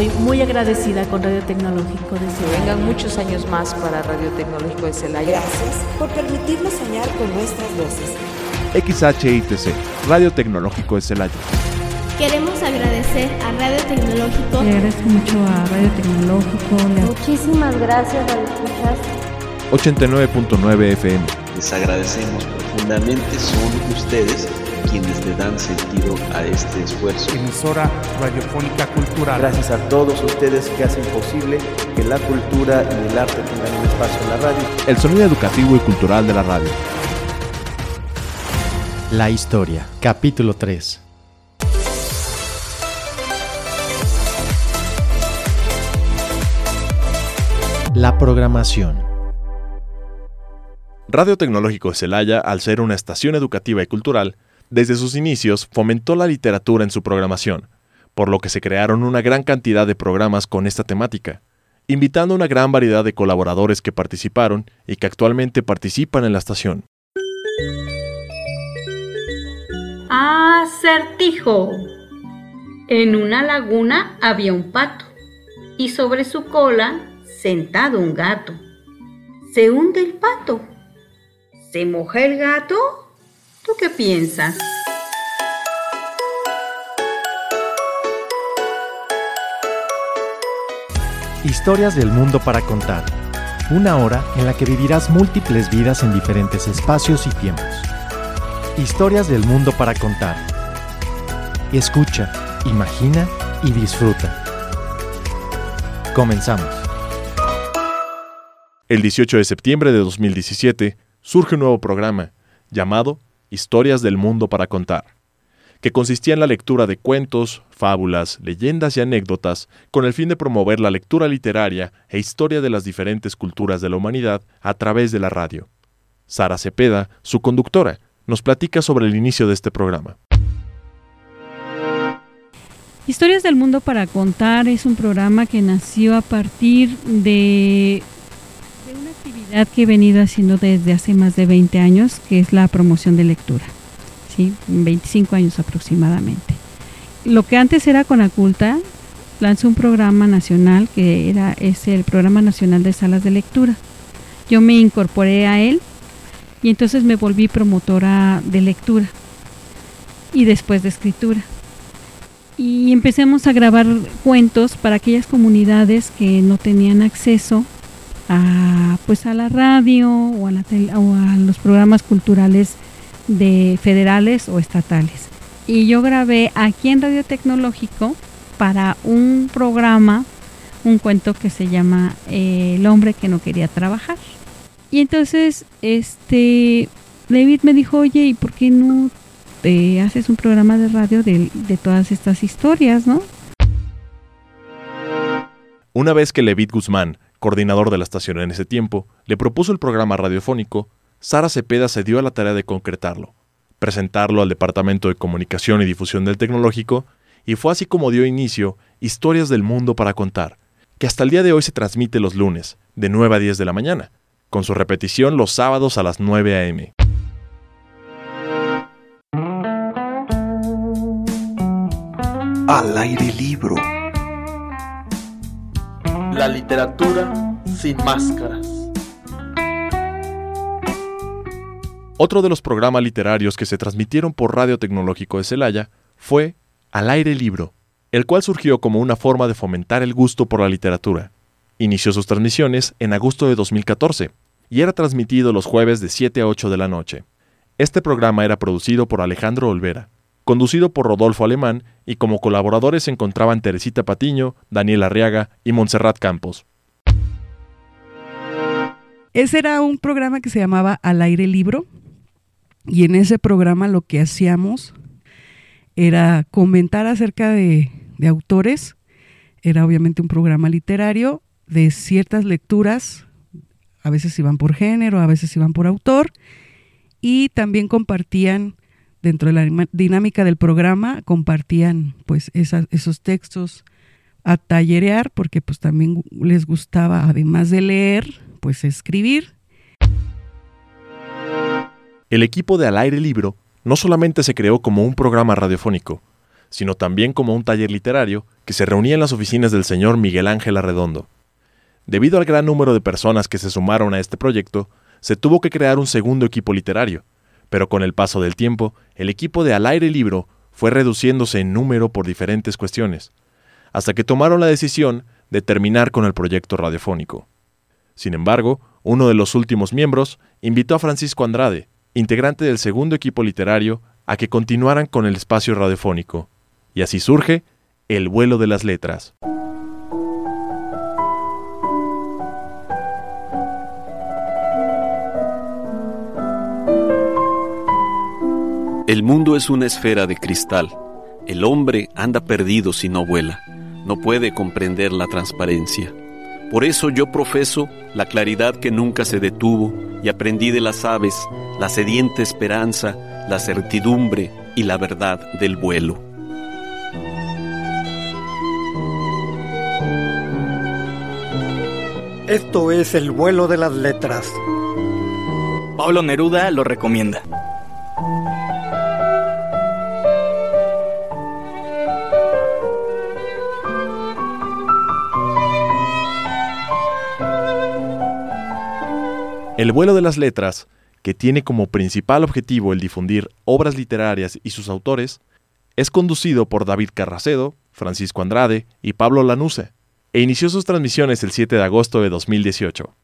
estoy muy agradecida con Radio Tecnológico de Celaya. Vengan muchos años más para Radio Tecnológico de Celaya. Gracias por permitirnos soñar con nuestras voces. XHITC, Radio Tecnológico de Celaya. Queremos agradecer a Radio Tecnológico. Le agradezco mucho a Radio Tecnológico. Muchísimas gracias, Radio Escuchas. 89.9 FM. Les agradecemos profundamente, son ustedes quienes le dan sentido a este esfuerzo. Emisora radiofónica cultural. Gracias a todos ustedes que hacen posible que la cultura y el arte tengan un espacio en la radio. El sonido educativo y cultural de la radio. La historia, capítulo 3. La programación. Radio Tecnológico de Celaya, al ser una estación educativa y cultural, desde sus inicios fomentó la literatura en su programación, por lo que se crearon una gran cantidad de programas con esta temática, invitando una gran variedad de colaboradores que participaron y que actualmente participan en la estación. Acertijo. En una laguna había un pato y sobre su cola sentado un gato. Se hunde el pato. ¿Se moja el gato? ¿Tú qué piensas? Historias del mundo para contar. Una hora en la que vivirás múltiples vidas en diferentes espacios y tiempos. Historias del mundo para contar. Escucha, imagina y disfruta. Comenzamos. El 18 de septiembre de 2017 surge un nuevo programa llamado Historias del Mundo para Contar, que consistía en la lectura de cuentos, fábulas, leyendas y anécdotas con el fin de promover la lectura literaria e historia de las diferentes culturas de la humanidad a través de la radio. Sara Cepeda, su conductora, nos platica sobre el inicio de este programa. Historias del Mundo para Contar es un programa que nació a partir de actividad que he venido haciendo desde hace más de 20 años, que es la promoción de lectura, ¿sí? 25 años aproximadamente. Lo que antes era Conaculta, lanzó un programa nacional que era es el Programa Nacional de Salas de Lectura. Yo me incorporé a él y entonces me volví promotora de lectura y después de escritura. Y empecemos a grabar cuentos para aquellas comunidades que no tenían acceso a, pues a la radio o a, la o a los programas culturales de federales o estatales. Y yo grabé aquí en Radio Tecnológico para un programa, un cuento que se llama eh, El hombre que no quería trabajar. Y entonces, este, David me dijo, oye, ¿y por qué no te haces un programa de radio de, de todas estas historias, no? Una vez que Levid Guzmán coordinador de la estación en ese tiempo, le propuso el programa radiofónico, Sara Cepeda se dio a la tarea de concretarlo, presentarlo al Departamento de Comunicación y Difusión del Tecnológico, y fue así como dio inicio Historias del Mundo para Contar, que hasta el día de hoy se transmite los lunes, de 9 a 10 de la mañana, con su repetición los sábados a las 9 a.m. Al aire libro. La literatura sin máscaras. Otro de los programas literarios que se transmitieron por Radio Tecnológico de Celaya fue Al aire libro, el cual surgió como una forma de fomentar el gusto por la literatura. Inició sus transmisiones en agosto de 2014 y era transmitido los jueves de 7 a 8 de la noche. Este programa era producido por Alejandro Olvera, conducido por Rodolfo Alemán y como colaboradores se encontraban Teresita Patiño, Daniel Arriaga y Montserrat Campos. Ese era un programa que se llamaba Al aire libro y en ese programa lo que hacíamos era comentar acerca de, de autores, era obviamente un programa literario de ciertas lecturas, a veces iban por género, a veces iban por autor, y también compartían dentro de la dinámica del programa compartían pues esos textos a tallerear porque pues también les gustaba además de leer pues escribir. El equipo de Al aire libro no solamente se creó como un programa radiofónico, sino también como un taller literario que se reunía en las oficinas del señor Miguel Ángel Arredondo. Debido al gran número de personas que se sumaron a este proyecto, se tuvo que crear un segundo equipo literario, pero con el paso del tiempo, el equipo de Al aire libro fue reduciéndose en número por diferentes cuestiones, hasta que tomaron la decisión de terminar con el proyecto radiofónico. Sin embargo, uno de los últimos miembros invitó a Francisco Andrade, integrante del segundo equipo literario, a que continuaran con el espacio radiofónico, y así surge El vuelo de las letras. El mundo es una esfera de cristal. El hombre anda perdido si no vuela. No puede comprender la transparencia. Por eso yo profeso la claridad que nunca se detuvo y aprendí de las aves la sediente esperanza, la certidumbre y la verdad del vuelo. Esto es el vuelo de las letras. Pablo Neruda lo recomienda. El vuelo de las letras, que tiene como principal objetivo el difundir obras literarias y sus autores, es conducido por David Carracedo, Francisco Andrade y Pablo Lanuse, e inició sus transmisiones el 7 de agosto de 2018.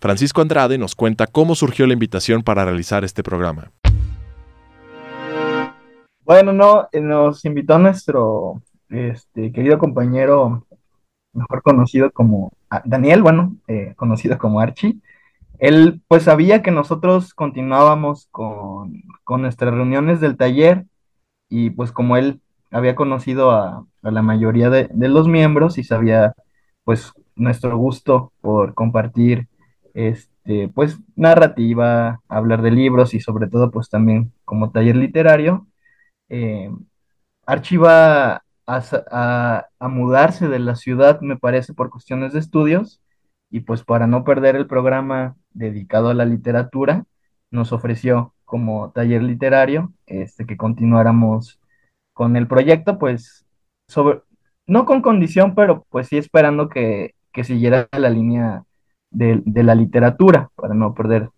Francisco Andrade nos cuenta cómo surgió la invitación para realizar este programa. Bueno, no, eh, nos invitó nuestro este, querido compañero, mejor conocido como ah, Daniel, bueno, eh, conocido como Archie, él pues sabía que nosotros continuábamos con, nuestras reuniones del taller y pues como él había conocido a, la mayoría de, los miembros y sabía pues nuestro gusto por compartir este pues narrativa, hablar de libros y sobre todo pues también como taller literario, eh, Archiva a, a mudarse de la ciudad me parece por cuestiones de estudios y pues para no perder el programa dedicado a la literatura, nos ofreció como taller literario este, que continuáramos con el proyecto, pues sobre, no con condición, pero pues sí esperando que, siguiera la línea de, de, la literatura, para no perder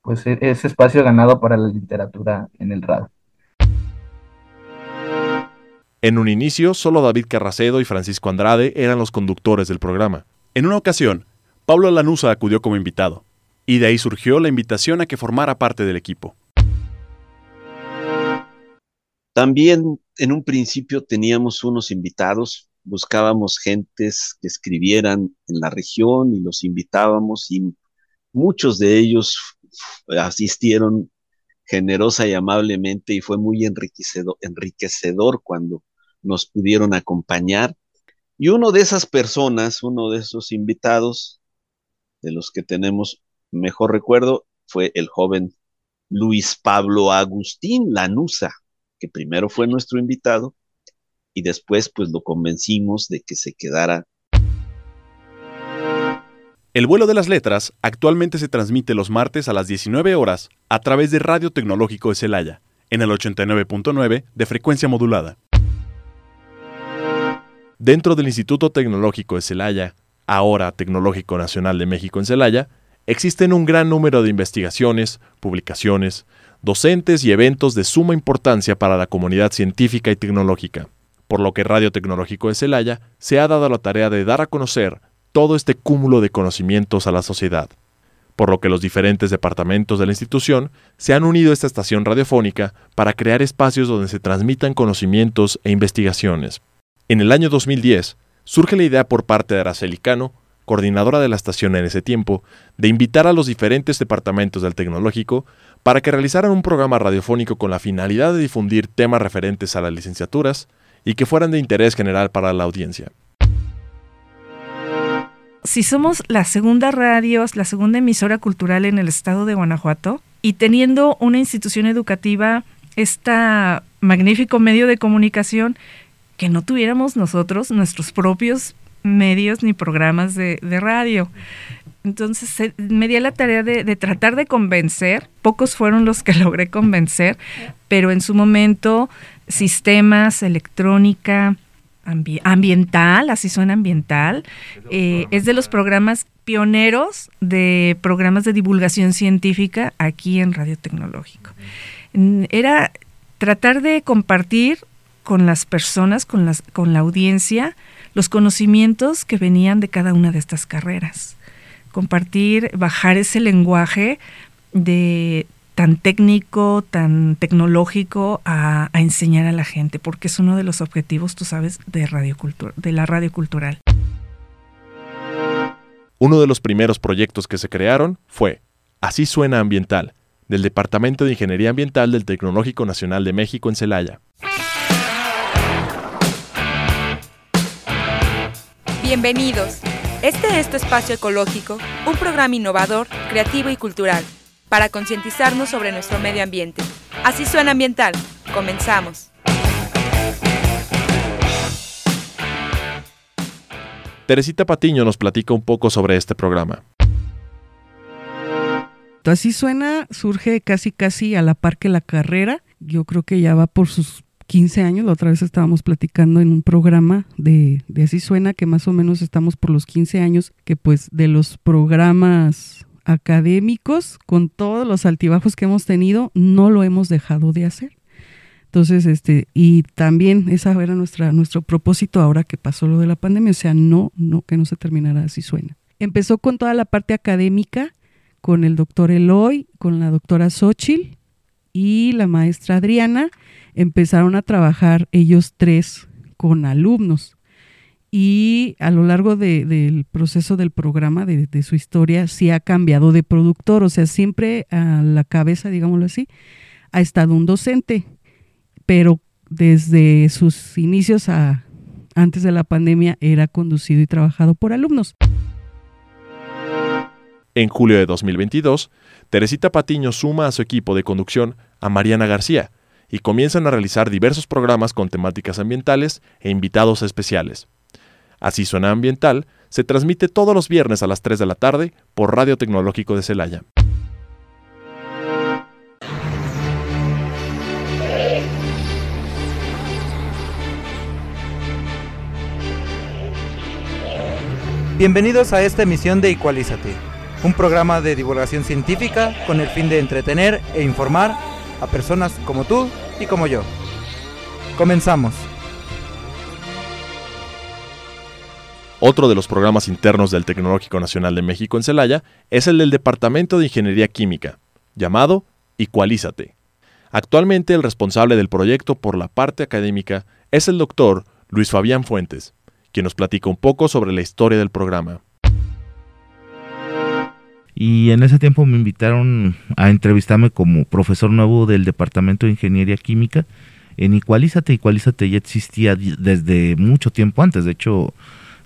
pues e, ese espacio ganado para la literatura en el radio. En un inicio, solo David Carracedo y Francisco Andrade eran los conductores del programa. En una ocasión, Pablo Lanusa acudió como invitado, y de ahí surgió la invitación a que formara parte del equipo. También en un principio teníamos unos invitados, buscábamos gentes que escribieran en la región y los invitábamos y muchos de ellos asistieron generosa y amablemente y fue muy enriquecedor, cuando nos pudieron acompañar. Y uno de esas personas, uno de esos invitados, de los que tenemos mejor recuerdo, fue el joven Luis Pablo Agustín Lanusa, que primero fue nuestro invitado y después pues lo convencimos de que se quedara. El vuelo de las letras actualmente se transmite los martes a las 19 horas a través de Radio Tecnológico de Celaya, en el 89.9 de frecuencia modulada. Dentro del Instituto Tecnológico de Celaya ahora Tecnológico Nacional de México en Celaya, existen un gran número de investigaciones, publicaciones, docentes y eventos de suma importancia para la comunidad científica y tecnológica, por lo que Radio Tecnológico de Celaya se ha dado la tarea de dar a conocer todo este cúmulo de conocimientos a la sociedad, por lo que los diferentes departamentos de la institución se han unido a esta estación radiofónica para crear espacios donde se transmitan conocimientos e investigaciones. En el año 2010, surge la idea por parte de Araceli Cano, coordinadora de la estación en ese tiempo, de invitar a los diferentes departamentos del tecnológico para que realizaran un programa radiofónico con la finalidad de difundir temas referentes a las licenciaturas y que fueran de interés general para la audiencia. Si somos la segunda radio, la segunda emisora cultural en el estado de Guanajuato, y teniendo una institución educativa, este magnífico medio de comunicación, que no tuviéramos nosotros nuestros propios medios ni programas de, radio. Entonces me di la tarea de, tratar de convencer, pocos fueron los que logré convencer, pero en su momento sistemas, electrónica, ambiental, así suena ambiental. Eh, es de los programas pioneros de programas de divulgación científica aquí en Radio Tecnológico. Era tratar de compartir con las personas, con, las, con la audiencia, los conocimientos que venían de cada una de estas carreras. Compartir, bajar ese lenguaje de tan técnico, tan tecnológico a, enseñar a la gente, porque es uno de los objetivos, tú sabes, de, de la radio cultural. Uno de los primeros proyectos que se crearon fue Así Suena Ambiental, del Departamento de Ingeniería Ambiental del Tecnológico Nacional de México en Celaya. Bienvenidos. Este es tu espacio ecológico, un programa innovador, creativo y cultural para concientizarnos sobre nuestro medio ambiente. Así suena ambiental. Comenzamos. Teresita Patiño nos platica un poco sobre este programa. Así suena, surge casi casi a la par que la carrera. Yo creo que ya va por sus 15 años. La otra vez estábamos platicando en un programa de, de Así suena, que más o menos estamos por los 15 años, que pues de los programas académicos, con todos los altibajos que hemos tenido, no lo hemos dejado de hacer. Entonces, este, y también esa era nuestra, nuestro propósito ahora que pasó lo de la pandemia, o sea, no, no, que no se terminara así suena. Empezó con toda la parte académica, con el doctor Eloy, con la doctora Xochil y la maestra Adriana, empezaron a trabajar ellos tres con alumnos. Y a lo largo del proceso del programa, de, su historia, sí ha cambiado de productor, o sea, siempre a la cabeza, digámoslo así, ha estado un docente, pero desde sus inicios a antes de la pandemia era conducido y trabajado por alumnos. En julio de 2022, Teresita Patiño suma a su equipo de conducción a Mariana García y comienzan a realizar diversos programas con temáticas ambientales e invitados especiales. Así suena ambiental, se transmite todos los viernes a las 3 de la tarde por Radio Tecnológico de Celaya. Bienvenidos a esta emisión de Igualízate, un programa de divulgación científica con el fin de entretener e informar a personas como tú y como yo. Comenzamos. Otro de los programas internos del Tecnológico Nacional de México en Celaya es el del Departamento de Ingeniería Química, llamado Icualízate. Actualmente el responsable del proyecto por la parte académica es el doctor Luis Fabián Fuentes, quien nos platica un poco sobre la historia del programa. Y en ese tiempo me invitaron a entrevistarme como profesor nuevo del Departamento de Ingeniería Química en Icualízate. Icualízate ya existía desde mucho tiempo antes, de hecho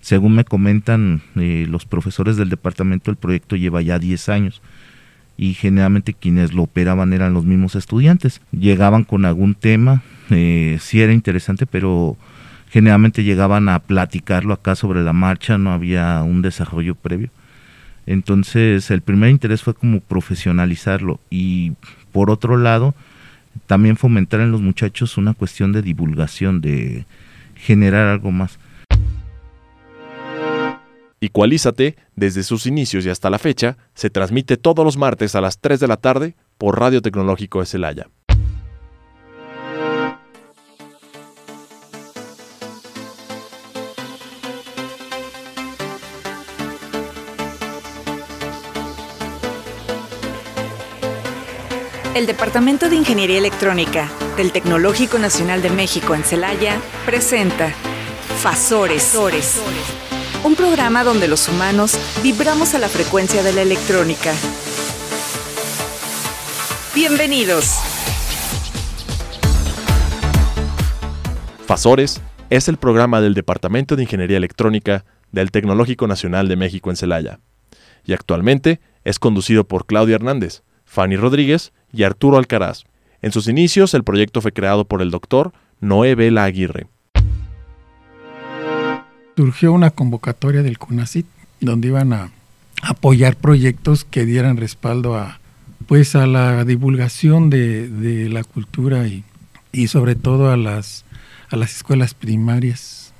según me comentan eh, los profesores del departamento, el proyecto lleva ya 10 años y generalmente quienes lo operaban eran los mismos estudiantes. Llegaban con algún tema, eh, sí era interesante, pero generalmente llegaban a platicarlo acá sobre la marcha, no había un desarrollo previo. Entonces el primer interés fue como profesionalizarlo y por otro lado también fomentar en los muchachos una cuestión de divulgación, de generar algo más. Icualízate, desde sus inicios y hasta la fecha, se transmite todos los martes a las 3 de la tarde por Radio Tecnológico de Celaya. El Departamento de Ingeniería Electrónica del Tecnológico Nacional de México en Celaya presenta FASORES un programa donde los humanos vibramos a la frecuencia de la electrónica. Bienvenidos. FASORES es el programa del Departamento de Ingeniería Electrónica del Tecnológico Nacional de México en Celaya, y actualmente es conducido por Claudia Hernández, Fanny Rodríguez y Arturo Alcaraz. En sus inicios, el proyecto fue creado por el doctor Noé Vela Aguirre surgió una convocatoria del CUNACIT donde iban a apoyar proyectos que dieran respaldo a pues a la divulgación de, la cultura y, y sobre todo a las, a las escuelas primarias.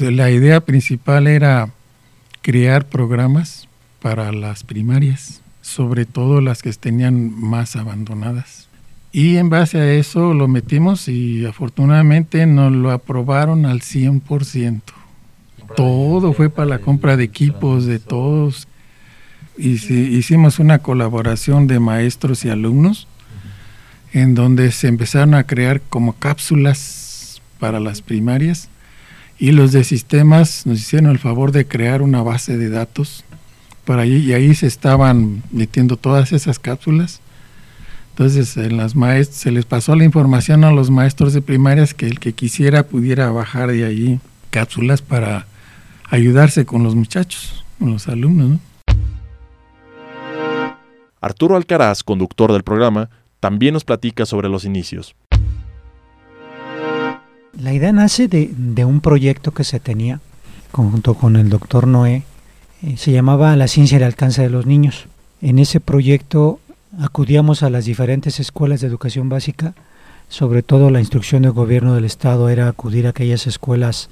La idea principal era crear programas para las primarias, sobre todo las que tenían más abandonadas. Y en base a eso lo metimos y afortunadamente nos lo aprobaron al 100%. Todo fue para la compra de equipos de todos. Y hicimos una colaboración de maestros y alumnos en donde se empezaron a crear como cápsulas para las primarias y los de sistemas nos hicieron el favor de crear una base de datos para allí y ahí se estaban metiendo todas esas cápsulas. Entonces en las se les pasó la información a los maestros de primarias que el que quisiera pudiera bajar de allí cápsulas para ayudarse con los muchachos, con los alumnos. Arturo Alcaraz, conductor del programa, también nos platica sobre los inicios. La idea nace de, un proyecto que se tenía junto con el doctor Noé, eh, se llamaba La ciencia al alcance de los niños. En ese proyecto acudíamos a las diferentes escuelas de educación básica, sobre todo la instrucción del gobierno del estado era acudir a aquellas escuelas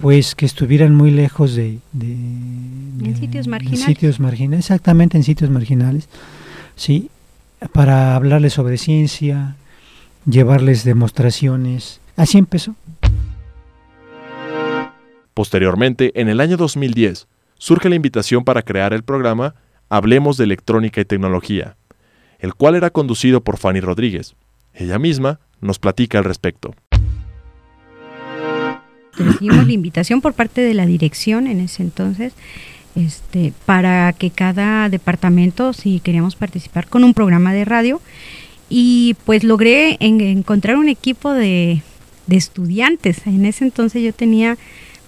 pues que estuvieran muy lejos de, en sitios marginales. sitios marginales, exactamente en sitios marginales, sí, para hablarles sobre ciencia, llevarles demostraciones. Así empezó. Posteriormente, en el año 2010, surge la invitación para crear el programa Hablemos de Electrónica y Tecnología, el cual era conducido por Fanny Rodríguez. Ella misma nos platica al respecto. Recibimos la invitación por parte de la dirección en ese entonces este, para que cada departamento, si queríamos participar con un programa de radio, y pues logré encontrar un equipo de, de estudiantes. En ese entonces yo tenía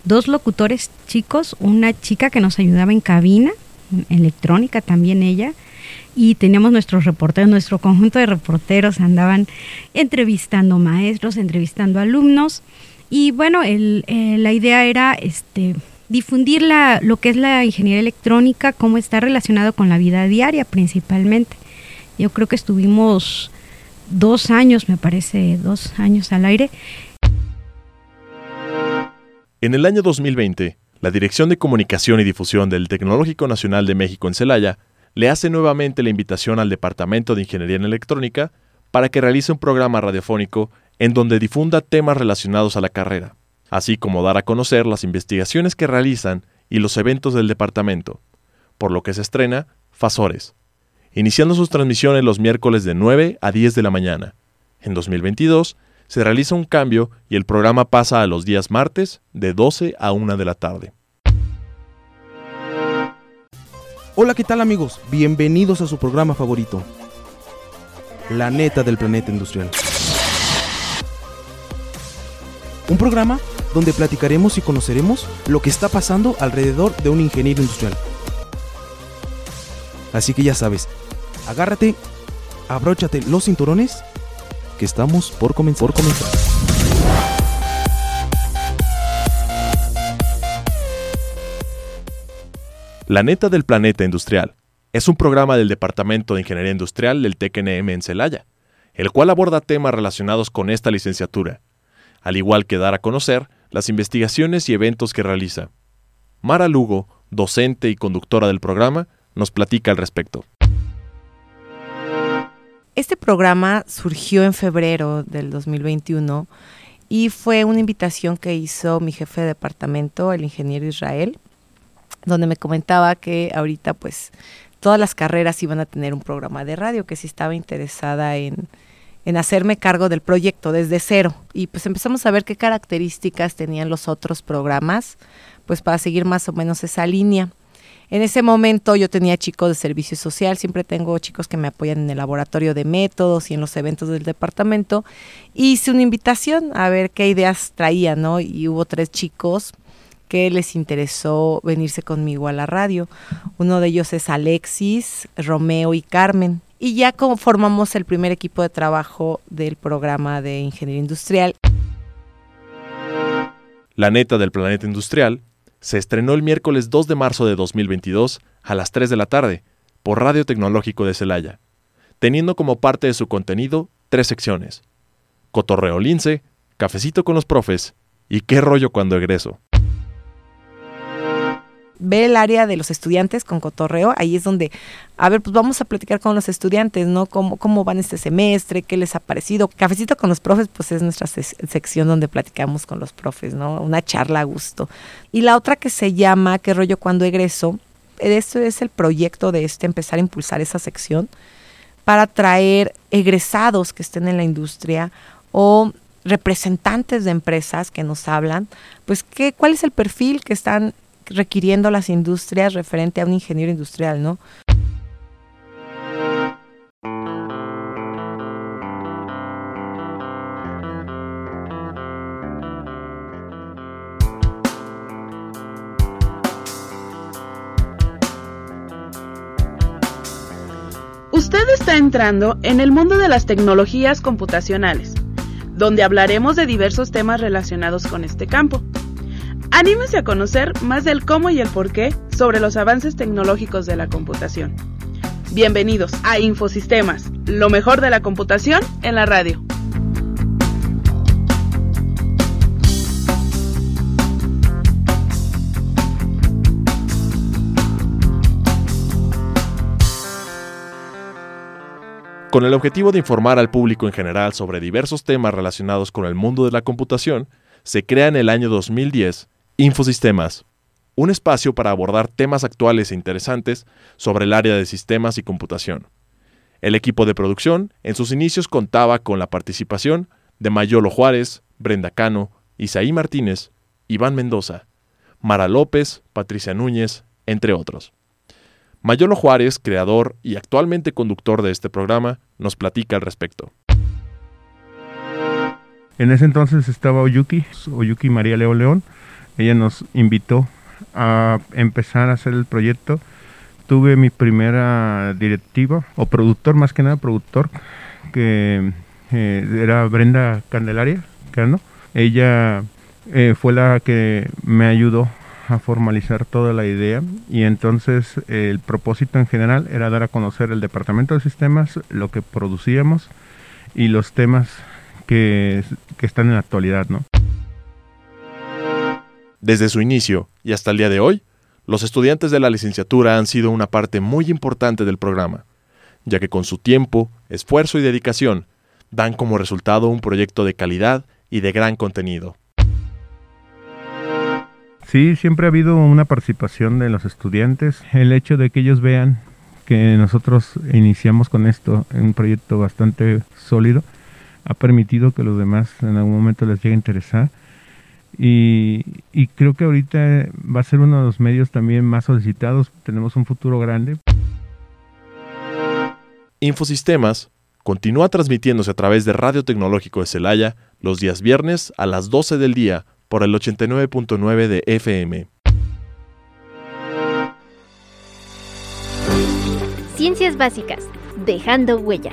dos locutores chicos, una chica que nos ayudaba en cabina, electrónica también ella, y teníamos nuestros reporteros, nuestro conjunto de reporteros andaban entrevistando maestros, entrevistando alumnos, y bueno, el, eh, la idea era este, difundir la, lo que es la ingeniería electrónica, cómo está relacionado con la vida diaria principalmente. Yo creo que estuvimos dos años, me parece, dos años al aire. En el año 2020, la Dirección de Comunicación y Difusión del Tecnológico Nacional de México en Celaya le hace nuevamente la invitación al Departamento de Ingeniería en Electrónica para que realice un programa radiofónico en donde difunda temas relacionados a la carrera así como dar a conocer las investigaciones que realizan y los eventos del departamento, por lo que se estrena Fasores, iniciando sus transmisiones los miércoles de 9 a 10 de la mañana. En 2022 se realiza un cambio y el programa pasa a los días martes de 12 a 1 de la tarde. Hola, ¿qué tal amigos? Bienvenidos a su programa favorito, La neta del planeta industrial. Un programa donde platicaremos y conoceremos lo que está pasando alrededor de un ingeniero industrial. Así que ya sabes, agárrate, abróchate los cinturones, que estamos por comenzar. La neta del planeta industrial es un programa del Departamento de Ingeniería Industrial del TECNM en Celaya, el cual aborda temas relacionados con esta licenciatura, al igual que dar a conocer las investigaciones y eventos que realiza. Mara Lugo, docente y conductora del programa, nos platica al respecto. Este programa surgió en febrero del 2021 y fue una invitación que hizo mi jefe de departamento, el ingeniero Israel, donde me comentaba que ahorita pues todas las carreras iban a tener un programa de radio, que si estaba interesada en, en hacerme cargo del proyecto desde cero. Y pues empezamos a ver qué características tenían los otros programas, pues para seguir más o menos esa línea. En ese momento yo tenía chicos de servicio social, siempre tengo chicos que me apoyan en el laboratorio de métodos y en los eventos del departamento. Hice una invitación a ver qué ideas traían, ¿no? Y hubo tres chicos que les interesó venirse conmigo a la radio. Uno de ellos es Alexis, Romeo y Carmen y ya formamos el primer equipo de trabajo del programa de ingeniería industrial. La neta del planeta industrial se estrenó el miércoles 2 de marzo de 2022 a las 3 de la tarde por Radio Tecnológico de Celaya, teniendo como parte de su contenido tres secciones. Cotorreo Lince, Cafecito con los profes y qué rollo cuando egreso. Ve el área de los estudiantes con cotorreo, ahí es donde, a ver, pues vamos a platicar con los estudiantes, ¿no? ¿Cómo, cómo van este semestre? ¿Qué les ha parecido? Cafecito con los profes, pues es nuestra sección donde platicamos con los profes, ¿no? Una charla a gusto. Y la otra que se llama ¿Qué rollo cuando egreso? Esto es el proyecto de este, empezar a impulsar esa sección para traer egresados que estén en la industria o representantes de empresas que nos hablan, pues qué, cuál es el perfil que están requiriendo las industrias referente a un ingeniero industrial, ¿no? Usted está entrando en el mundo de las tecnologías computacionales, donde hablaremos de diversos temas relacionados con este campo. Anímese a conocer más del cómo y el por qué sobre los avances tecnológicos de la computación. Bienvenidos a Infosistemas, lo mejor de la computación en la radio. Con el objetivo de informar al público en general sobre diversos temas relacionados con el mundo de la computación, se crea en el año 2010 Infosistemas, un espacio para abordar temas actuales e interesantes sobre el área de sistemas y computación. El equipo de producción en sus inicios contaba con la participación de Mayolo Juárez, Brenda Cano, Isaí Martínez, Iván Mendoza, Mara López, Patricia Núñez, entre otros. Mayolo Juárez, creador y actualmente conductor de este programa, nos platica al respecto. En ese entonces estaba Oyuki, Oyuki María Leo León. Ella nos invitó a empezar a hacer el proyecto. Tuve mi primera directiva, o productor, más que nada productor, que eh, era Brenda Candelaria, Cano. Ella eh, fue la que me ayudó a formalizar toda la idea y entonces el propósito en general era dar a conocer el departamento de sistemas, lo que producíamos y los temas que, que están en la actualidad, ¿no? Desde su inicio y hasta el día de hoy, los estudiantes de la licenciatura han sido una parte muy importante del programa, ya que con su tiempo, esfuerzo y dedicación dan como resultado un proyecto de calidad y de gran contenido. Sí, siempre ha habido una participación de los estudiantes. El hecho de que ellos vean que nosotros iniciamos con esto, un proyecto bastante sólido, ha permitido que los demás en algún momento les llegue a interesar. Y, y, creo que ahorita va a ser uno de los medios también más solicitados. Tenemos un futuro grande. Infosistemas continúa transmitiéndose a través de Radio Tecnológico de Celaya los días viernes a las 12 del día por el 89.9 de FM. Ciencias Básicas, dejando huella.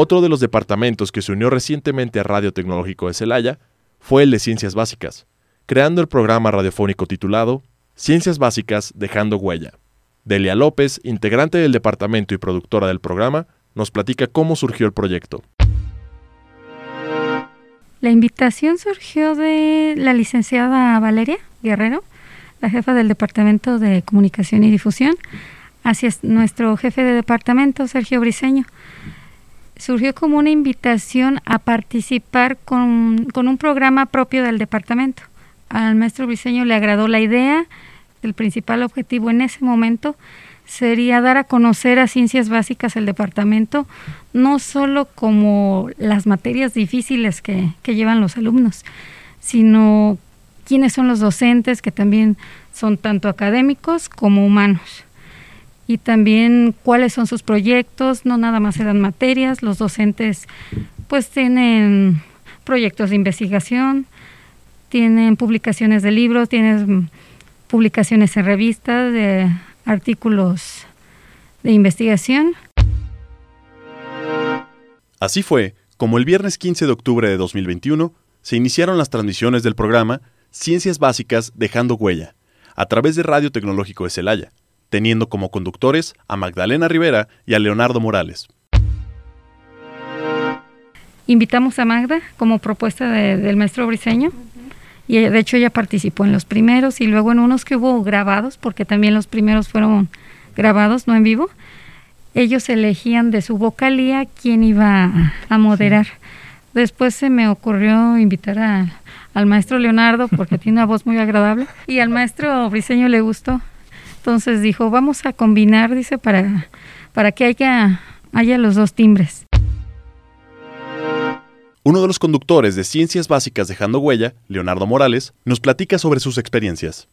Otro de los departamentos que se unió recientemente a Radio Tecnológico de Celaya fue el de Ciencias Básicas, creando el programa radiofónico titulado Ciencias Básicas Dejando Huella. Delia López, integrante del departamento y productora del programa, nos platica cómo surgió el proyecto. La invitación surgió de la licenciada Valeria Guerrero, la jefa del Departamento de Comunicación y Difusión, hacia nuestro jefe de departamento, Sergio Briseño. Surgió como una invitación a participar con, con un programa propio del departamento. Al maestro Briseño le agradó la idea, el principal objetivo en ese momento sería dar a conocer a ciencias básicas el departamento, no solo como las materias difíciles que, que llevan los alumnos, sino quiénes son los docentes que también son tanto académicos como humanos. Y también cuáles son sus proyectos, no nada más eran materias, los docentes pues tienen proyectos de investigación, tienen publicaciones de libros, tienen publicaciones en revistas, de artículos de investigación. Así fue como el viernes 15 de octubre de 2021 se iniciaron las transmisiones del programa Ciencias Básicas Dejando Huella, a través de Radio Tecnológico de Celaya, teniendo como conductores a Magdalena Rivera y a Leonardo Morales. Invitamos a Magda como propuesta del maestro Briseño y de hecho ella participó en los primeros y luego en unos que hubo grabados, porque también los primeros fueron grabados, no en vivo. Ellos elegían de su vocalía quién iba a, moderar. Después se me ocurrió invitar al maestro Leonardo porque tiene una voz muy agradable y al maestro Briseño le gustó. Entonces dijo, vamos a combinar, dice, para, para que haya, haya los dos timbres. Uno de los conductores de Ciencias Básicas Dejando Huella, Leonardo Morales, nos platica sobre sus experiencias.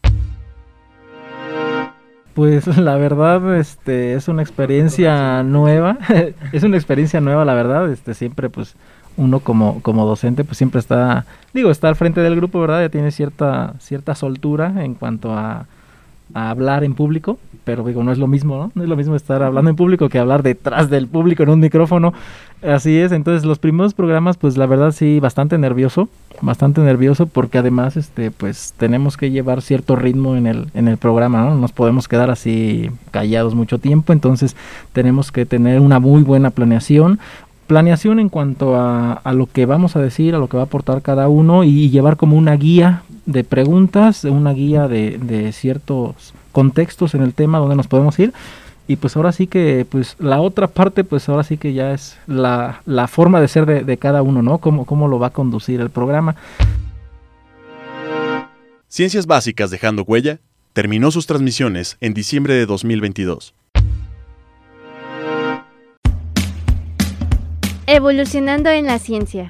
Pues la verdad, este, es una experiencia nueva, es una experiencia nueva, la verdad, este, siempre pues uno como, como docente pues siempre está, digo, está al frente del grupo, ¿verdad? Ya tiene cierta, cierta soltura en cuanto a, a hablar en público, pero digo, no es lo mismo, ¿no? No es lo mismo estar hablando en público que hablar detrás del público en un micrófono. Así es, entonces los primeros programas, pues la verdad sí, bastante nervioso, bastante nervioso porque además, este, pues tenemos que llevar cierto ritmo en el, en el programa, ¿no? Nos podemos quedar así callados mucho tiempo, entonces tenemos que tener una muy buena planeación, planeación en cuanto a, a, lo que vamos a decir, a lo que va a aportar cada uno y llevar como una guía de preguntas, una guía de, de ciertos contextos en el tema donde nos podemos ir. Y pues ahora sí que, pues la otra parte, pues ahora sí que ya es la, la forma de ser de, de, cada uno, ¿no? Cómo, cómo lo va a conducir el programa. Ciencias Básicas Dejando Huella terminó sus transmisiones en diciembre de 2022. Evolucionando en la ciencia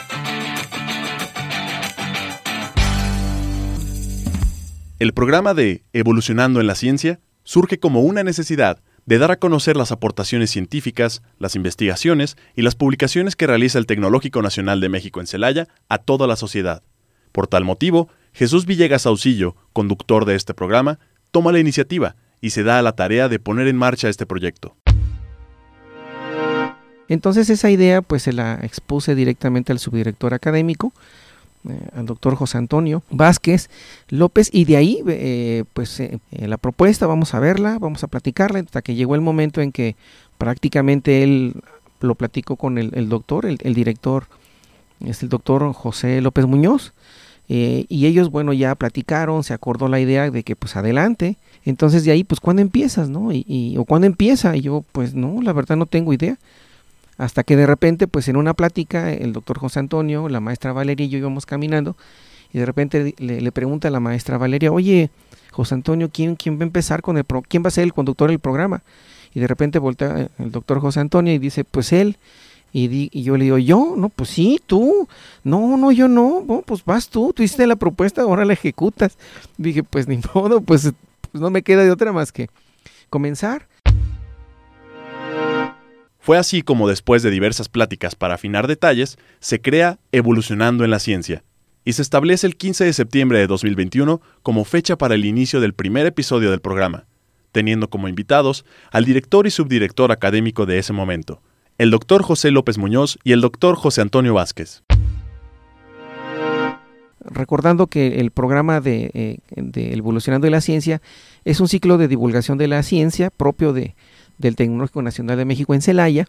El programa de Evolucionando en la Ciencia surge como una necesidad de dar a conocer las aportaciones científicas, las investigaciones y las publicaciones que realiza el Tecnológico Nacional de México en Celaya a toda la sociedad. Por tal motivo, Jesús Villegas Saucillo, conductor de este programa, toma la iniciativa y se da a la tarea de poner en marcha este proyecto. Entonces esa idea pues se la expuse directamente al subdirector académico, eh, al doctor José Antonio Vázquez López y de ahí eh, pues eh, la propuesta vamos a verla, vamos a platicarla hasta que llegó el momento en que prácticamente él lo platicó con el, doctor, el, director es el doctor José López Muñoz y ellos bueno ya platicaron, se acordó la idea de que pues adelante, entonces de ahí pues cuándo empiezas, ¿no? Y, y, o cuándo empieza y yo pues no, la verdad no tengo idea hasta que de repente, pues en una plática, el doctor José Antonio, la maestra Valeria y yo íbamos caminando, y de repente le, pregunta a la maestra Valeria, oye, José Antonio, ¿quién, quién va a empezar con el pro quién va a ser el conductor del programa? Y de repente voltea el doctor José Antonio y dice, pues él. Y, y, yo le digo, ¿yo? No, pues sí, tú. No, no, yo no. no pues vas tú, tú hiciste la propuesta, ahora la ejecutas. Dije, pues ni modo, pues, pues no me queda de otra más que comenzar. Fue así como después de diversas pláticas para afinar detalles, se crea Evolucionando en la Ciencia, y se establece el 15 de septiembre de 2021 como fecha para el inicio del primer episodio del programa, teniendo como invitados al director y subdirector académico de ese momento, el doctor José López Muñoz y el doctor José Antonio Vázquez. Recordando que el programa de, eh, de Evolucionando en la Ciencia es un ciclo de divulgación de la ciencia propio de, del Tecnológico Nacional de México en Celaya.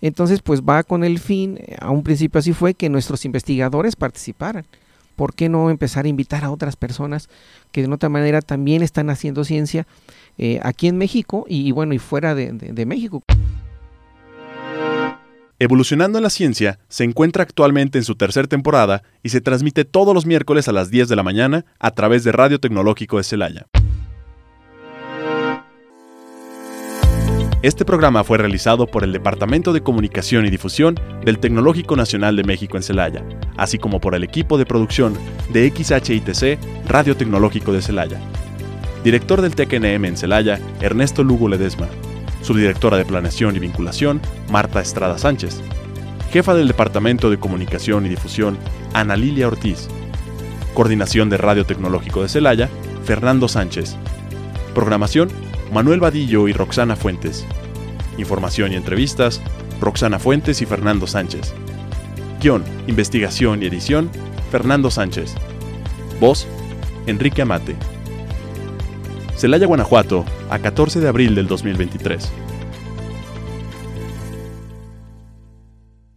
Entonces, pues va con el fin, a un principio así fue, que nuestros investigadores participaran. ¿Por qué no empezar a invitar a otras personas que de otra manera también están haciendo ciencia eh, aquí en México y, bueno, y fuera de, de México? Evolucionando en la Ciencia se encuentra actualmente en su tercera temporada y se transmite todos los miércoles a las 10 de la mañana a través de Radio Tecnológico de Celaya. Este programa fue realizado por el Departamento de Comunicación y Difusión del Tecnológico Nacional de México en Celaya, así como por el equipo de producción de XHITC Radio Tecnológico de Celaya. Director del TECNM en Celaya, Ernesto Lugo Ledesma. Subdirectora de Planeación y Vinculación, Marta Estrada Sánchez. Jefa del Departamento de Comunicación y Difusión, Ana Lilia Ortiz. Coordinación de Radio Tecnológico de Celaya, Fernando Sánchez. Programación, Manuel Vadillo y Roxana Fuentes. Información y entrevistas, Roxana Fuentes y Fernando Sánchez. Guión, investigación y edición, Fernando Sánchez. Voz, Enrique Amate. Celaya, Guanajuato, a 14 de abril del 2023.